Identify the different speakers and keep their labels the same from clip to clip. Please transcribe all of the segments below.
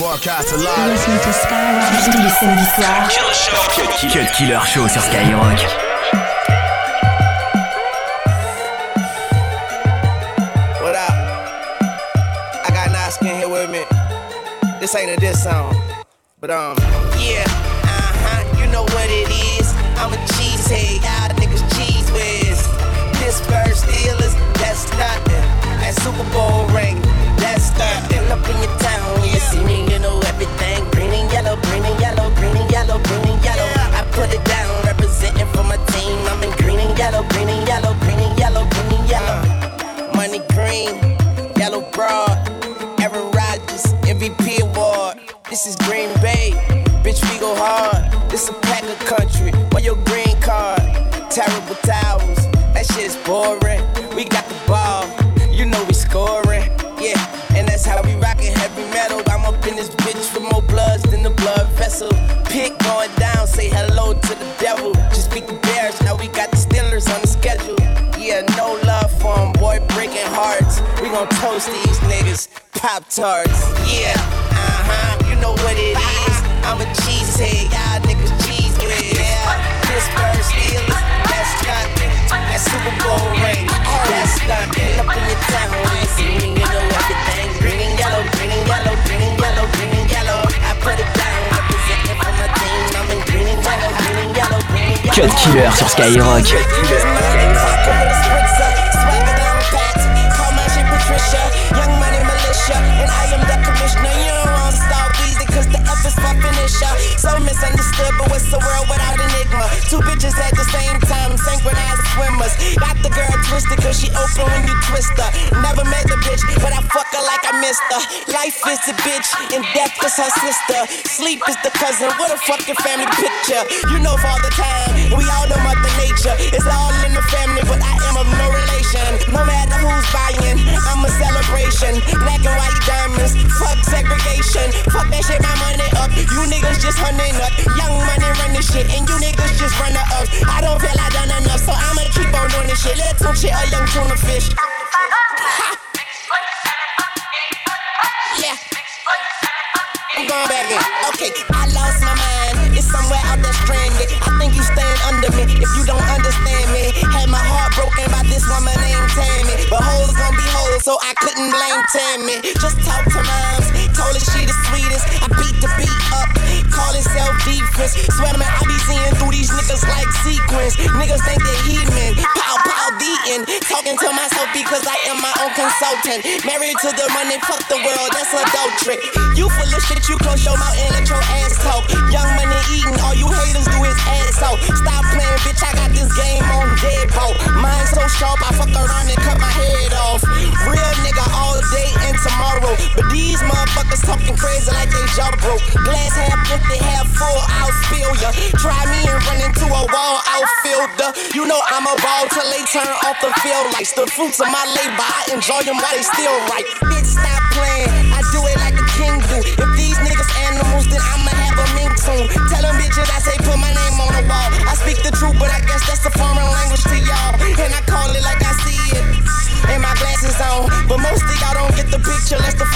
Speaker 1: Broadcast live. Tous les samedis soirs. Cut Killer Show sur Skyrock.
Speaker 2: What up? I got Naskin here with me. This ain't a diss song, but um, yeah, uh huh, you know what it is. I'm a cheesehead, Green Bay, bitch, we go hard. This a pack of country, where your green card. Terrible towels, that shit's boring. We got the ball, you know we scoring. Yeah, and that's how we rockin' heavy metal. I'm up in this bitch for more bloods than the blood vessel. Pick going down, say hello to the devil. Just beat the Bears, now we got the Steelers on the schedule. Yeah, no love for 'em, boy, breaking hearts. We gon' toast these niggas, Pop Tarts. Yeah, know what it is. I'm a cheesehead, y'all niggas cheese. Yeah, this first Steelers, that's nothing. That Super Bowl ring, that's nothing. Up in your town, see me, you know everything. Green and yellow, green and yellow, green and yellow, green and yellow. I put it down, representing for my team. I'm in green and yellow, green and yellow, green and yellow.
Speaker 1: Cut Killer sur Skyrock.
Speaker 2: Misunderstood, but what's the world without enigma? Two bitches at the same time, synchronized swimmers. Got the girl twisted, cause she open when you twist her. Never met the bitch, but I fuck her like I missed her. Life is the bitch, and death is her sister. Sleep is the cousin, what a fucking family picture. You know father time, we all know mother nature. It's all in the family, but I am of no relation. No matter who's buying, I'm a celebration. Black and white diamonds, fuck segregation. Fuck that shit, my money up. You niggas just hunting up. Young money run this shit, and you niggas just run the ups. I don't feel I done enough, so I'ma keep on doing this shit. Little shit, a young tuna fish. Ha. In. Okay, I lost my mind. It's somewhere out there stranded. I think you stand under me if you don't understand me. Had my heart broken by this woman named Tammy. But hoes gon' be hoes, so I couldn't blame Tammy. Just talk to moms. Told her she the sweetest. I beat the beat up. Call it self defense. Swear to man, I be seeing through these niggas like sequence. Niggas think they heathen. Pow, my own consultant. Married to the money, fuck the world, that's adultery. You full of shit, you close your mouth and let your ass talk. Young money eating, all you haters do is ass out. Stop playing, bitch, I got this game on deadbolt. Mine so sharp, I fuck around and cut my head off. Real nigga all day and tomorrow. But these motherfuckers talking crazy like they jaw broke. Glass half empty, half full, I'll spill ya. Try me and run into a wall, outfielder. You know I'm a ball till they turn off the field lights. The fruits of my labor, I enjoy them while they still right. Bitch, stop playing, I do it like a king do. If these niggas animals, then I'ma have a mink soon. Tell them bitches I say put my name on the wall. I speak the truth, but I guess that's the foreign language to y'all. And I call it like I see it. And my glasses on, but most of y'all don't get the picture unless the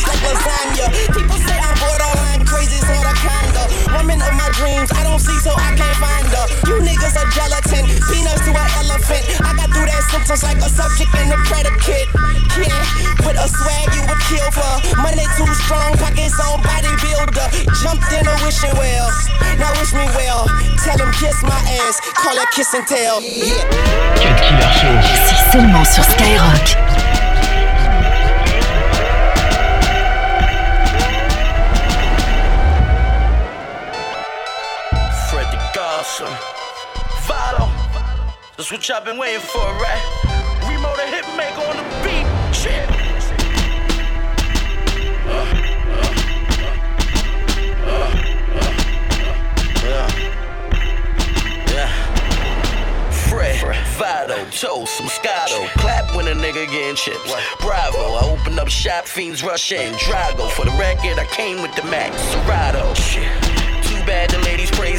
Speaker 2: moving like lasagna. People say I'm borderline crazy, sort of kinda. Woman of my dreams, I don't see, so I can't find her. You niggas are gelatin, peanuts to an elephant. I got through that sentence like a subject and a predicate. Yeah, with a swag you would kill for. Money too strong, pockets on bodybuilder. Jumped in a wishing well. Now wish me well. Tell him kiss my ass, call it kiss and tell. Yeah.
Speaker 1: Cut Killer Show.
Speaker 3: C'est seulement sur Skyrock.
Speaker 4: Godson. Vado. That's what y'all been waiting for, right? Remo the hitmaker on the beat. Shit. Fred, Vado, Toast, Moscato. Clap when a nigga getting chips. Bravo, I open up shop, fiends rush in. Drago, for the record, I came with the Mac Serato. Shit. Too bad the ladies praise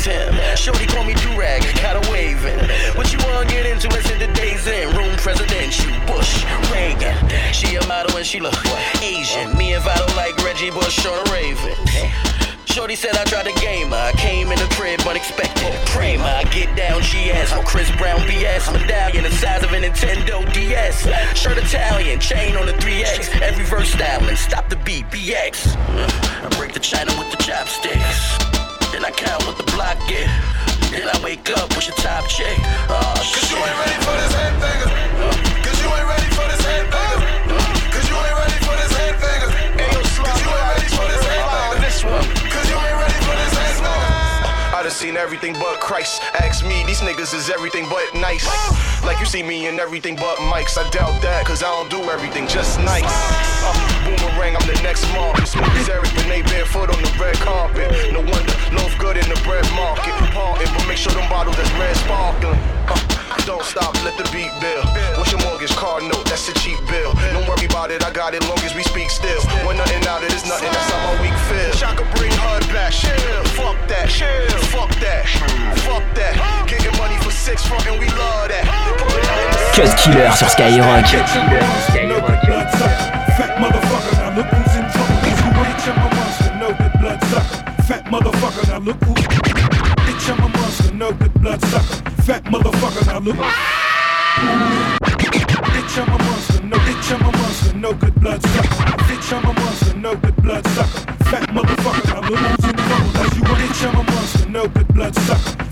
Speaker 4: she look Asian. Me and Vital like Reggie Bush on a Raven. Shorty said I tried to game. I came in the crib unexpected. Kramer, I get down, she asked. No Chris Brown BS. Medallion the size of a Nintendo DS. Shirt Italian, chain on the 3X. Every verse styling, stop the beat, BX. I break the china with the chopsticks. Then I count what the block get. Then I wake up, with your top chick? Oh,
Speaker 5: seen everything but Christ. Ask me, these niggas is everything but nice. Like you see me in everything but mics. I doubt that, cause I don't do everything just nice. Uh, boomerang, I'm the next market. As Eric, but they barefoot on the red carpet. No wonder, loaf good in the bread market. Parting, but make sure them bottles that's red sparkling. Uh, don't stop, let the beat build. What's your mortgage card note? That's a cheap bill. Don't worry about it, I got it long as we speak still. When nothing out, it is nothing, that's how my week feel. Shaka bring HUD back, chill. Fuck that, chill. Fuck that, fuck that. Getting money for six front and we love that. Put it out in the
Speaker 1: Cut Killer sur Skyrock.
Speaker 6: Fat motherfucker, now look who's in trouble. Cause you ain't your monster, no good bloodsucker. Fat motherfucker, now look who. Fat motherfucker, now look. Bitch, I'm a monster, no bitch, I'm a monster, no good bloodsucker. Bitch, I'm a monster, no good bloodsucker. Fat motherfucker, now look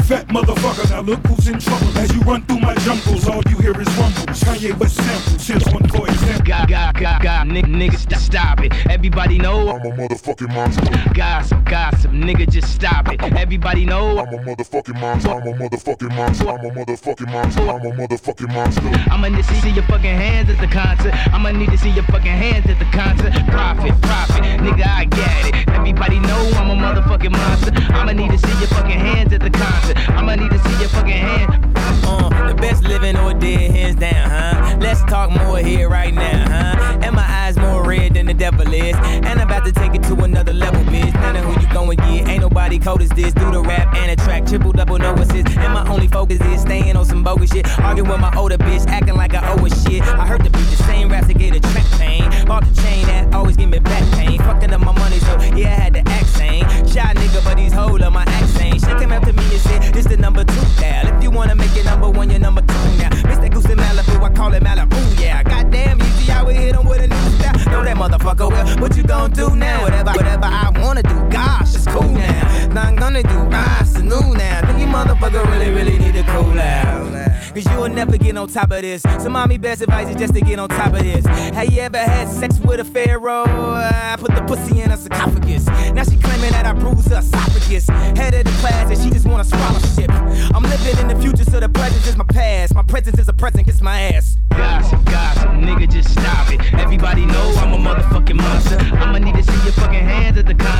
Speaker 6: Fat motherfucker, now look who's in trouble. As you run through my jungles, all you hear is rumbles. Kanye West samples, here's one for example.
Speaker 7: God, God, God, God, nigga, nigga, stop, stop it. Everybody know
Speaker 8: I'm a motherfucking monster.
Speaker 7: gossip, gossip, nigga, just stop it. Everybody know
Speaker 8: I'm a motherfucking monster. I'm a motherfucking monster. I'm a motherfucking monster. I'm a motherfucking monster.
Speaker 7: I'ma need to see your fucking hands at the concert. I'ma need to see your fucking hands at the concert. Profit, profit, nigga, I get it. Everybody know I'm a motherfucking monster. I'ma need to see your fucking hands at the concert. I'ma need to see your fucking hands. Uh, the best living or dead, hands down, huh? Let's talk more here right now, huh? And my eyes more red than the devil is. And I'm about to take it to another level, bitch. None of who you going get. Ain't nobody cold as this. Do the rap and the track, triple double no assist. And only focus is staying on some bogus shit. Arguing with my older bitch, acting like I owe a shit. I heard the beat, the same raps to get a track pain. Bought the chain that always give me back pain. Fucking up my money, so yeah, I had to act sane. Shy nigga, but he's hold up my accent. She came to me and said, This the number two pal. If you wanna make it number one, you're number two now. Mr. Goose in Malibu, I call it Malibu, yeah. Goddamn, easy, I would hit him with a new style. Know that motherfucker well. What you gonna do now? Whatever, whatever I wanna do. Motherfucker really, really need to cool out. Cause you will never get on top of this. So mommy best advice is just to get on top of this. Have you ever had sex with a pharaoh? I put the pussy in a sarcophagus. Now she claiming that I bruised her esophagus. Head of the class and she just want a scholarship. I'm living in the future, so the present is my past. My presence is a present, kiss my ass. Gossip, gossip, nigga, just stop it. Everybody know I'm a motherfucking monster. I'ma need to see your fucking hands at the concert.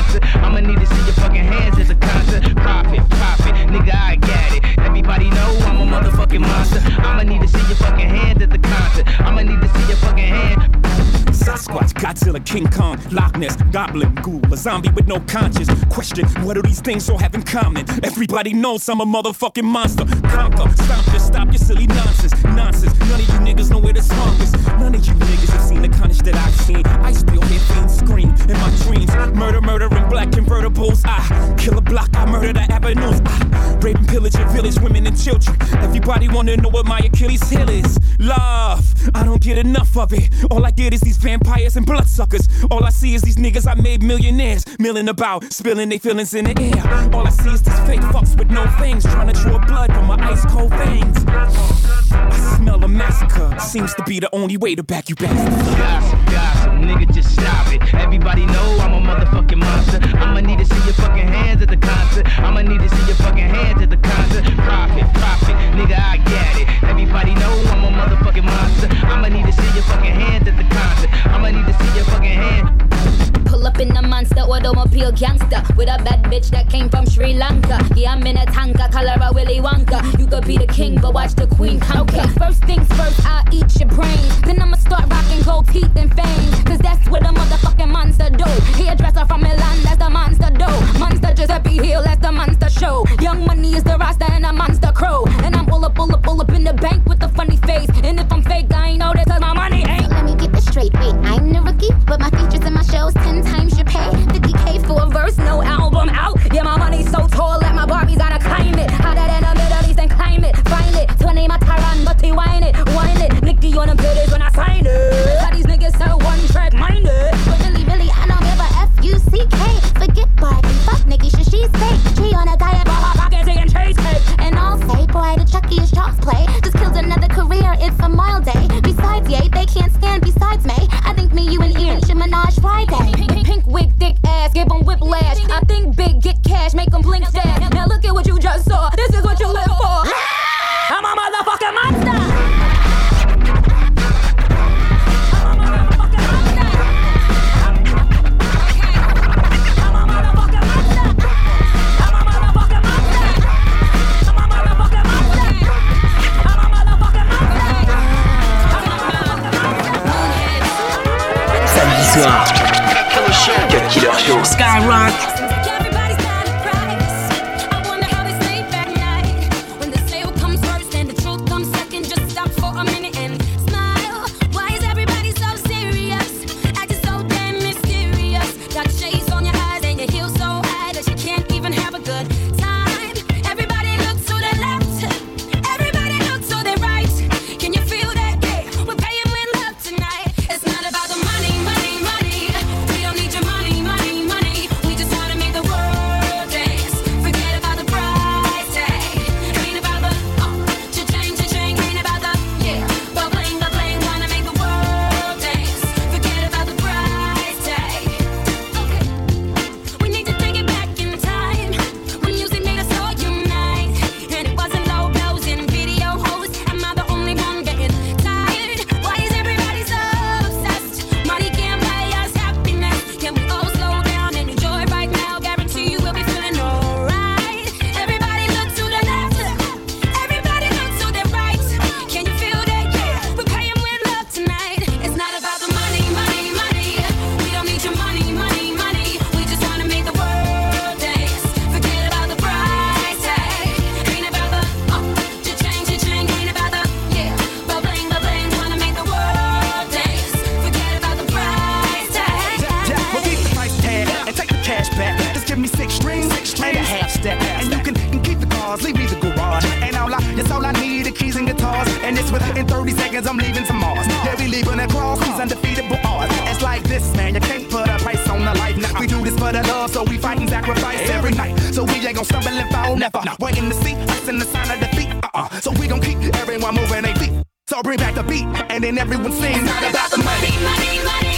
Speaker 9: Godzilla, King Kong, Loch Ness, Goblin, Ghoul, a zombie with no conscience. Question, what do these things all have in common? Everybody knows I'm a motherfucking monster. Conquer, stomp, just stop your silly nonsense. Nonsense, none of you niggas know where the swamp is. None of you niggas have seen the carnage that I've seen. I still hear Murder, murder in black convertibles. I kill a block, I murder the avenues. I rape and pillage your village, women and children. Everybody wanna know what my Achilles heel is. Love, I don't get enough of it. All I get is these vampires and bloodsuckers. All I see is these niggas I made millionaires. Milling about, spilling their feelings in the air. All I see is these fake fucks with no fangs. Trying to draw blood from my ice cold veins. I smell a massacre. Seems to be the only way to back you back. Gossip, gossip, nigga, just stop it. Everybody know I'm a motherfucking monster. I'ma need to see your fucking hands at the concert. I'ma need to see your fucking hands at the concert. Profit, profit, nigga, I get it. Everybody know I'm a motherfucking monster. I'ma need to see your fucking hands at the concert.
Speaker 10: low peel gangster with a bad bitch that came from Sri Lanka. Yeah, I'm in a tanka, color a Willy Wonka. You could be the king, but watch the queen conquer. Okay, first things first, I'll eat your brains. Then I'ma start rocking gold teeth and fangs. Cause that's what a motherfucking monster do. Hairdresser from Milan, that's the monster do. Monster Giuseppe Hill, that's the monster show. Young money is the roster and a monster crow. And I'm all up, all up, all up in the bank with a funny face. And if I'm fake, I ain't know this cause my money ain't.
Speaker 11: Let me get this straight. Wait, I'm the rookie, but my features and my shows ten times
Speaker 10: think big, So we fightin' sacrifice every night. So we ain't gonna stumble and fall, Never. Waitin' the seat facing the sign of defeat Uh
Speaker 1: uh So we gon' keep everyone moving they beat
Speaker 12: So bring back the beat, and then everyone sings. It's not about the money, money, money.